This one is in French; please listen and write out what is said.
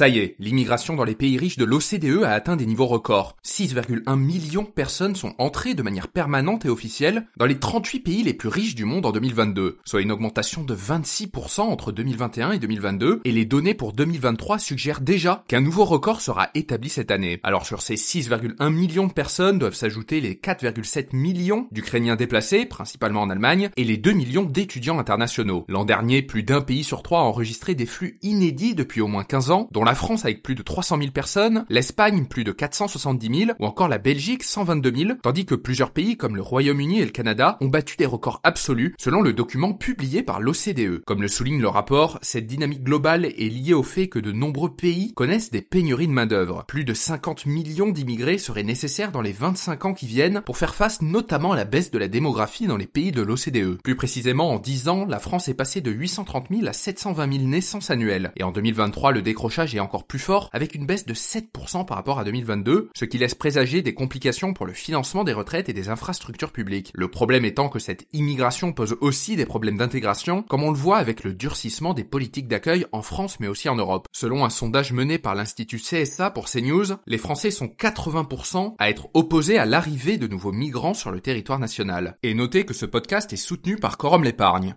Ça y est, l'immigration dans les pays riches de l'OCDE a atteint des niveaux records. 6,1 millions de personnes sont entrées de manière permanente et officielle dans les 38 pays les plus riches du monde en 2022, soit une augmentation de 26% entre 2021 et 2022, et les données pour 2023 suggèrent déjà qu'un nouveau record sera établi cette année. Alors sur ces 6,1 millions de personnes doivent s'ajouter les 4,7 millions d'Ukrainiens déplacés, principalement en Allemagne, et les 2 millions d'étudiants internationaux. L'an dernier, plus d'un pays sur trois a enregistré des flux inédits depuis au moins 15 ans, dont la France avec plus de 300 000 personnes, l'Espagne plus de 470 000 ou encore la Belgique 122 000, tandis que plusieurs pays comme le Royaume-Uni et le Canada ont battu des records absolus selon le document publié par l'OCDE. Comme le souligne le rapport, cette dynamique globale est liée au fait que de nombreux pays connaissent des pénuries de main-d'œuvre. Plus de 50 millions d'immigrés seraient nécessaires dans les 25 ans qui viennent pour faire face notamment à la baisse de la démographie dans les pays de l'OCDE. Plus précisément, en 10 ans, la France est passée de 830 000 à 720 000 naissances annuelles. Et en 2023, le décrochage encore plus fort avec une baisse de 7% par rapport à 2022, ce qui laisse présager des complications pour le financement des retraites et des infrastructures publiques. Le problème étant que cette immigration pose aussi des problèmes d'intégration, comme on le voit avec le durcissement des politiques d'accueil en France mais aussi en Europe. Selon un sondage mené par l'Institut CSA pour CNews, les Français sont 80% à être opposés à l'arrivée de nouveaux migrants sur le territoire national. Et notez que ce podcast est soutenu par Corum l'épargne.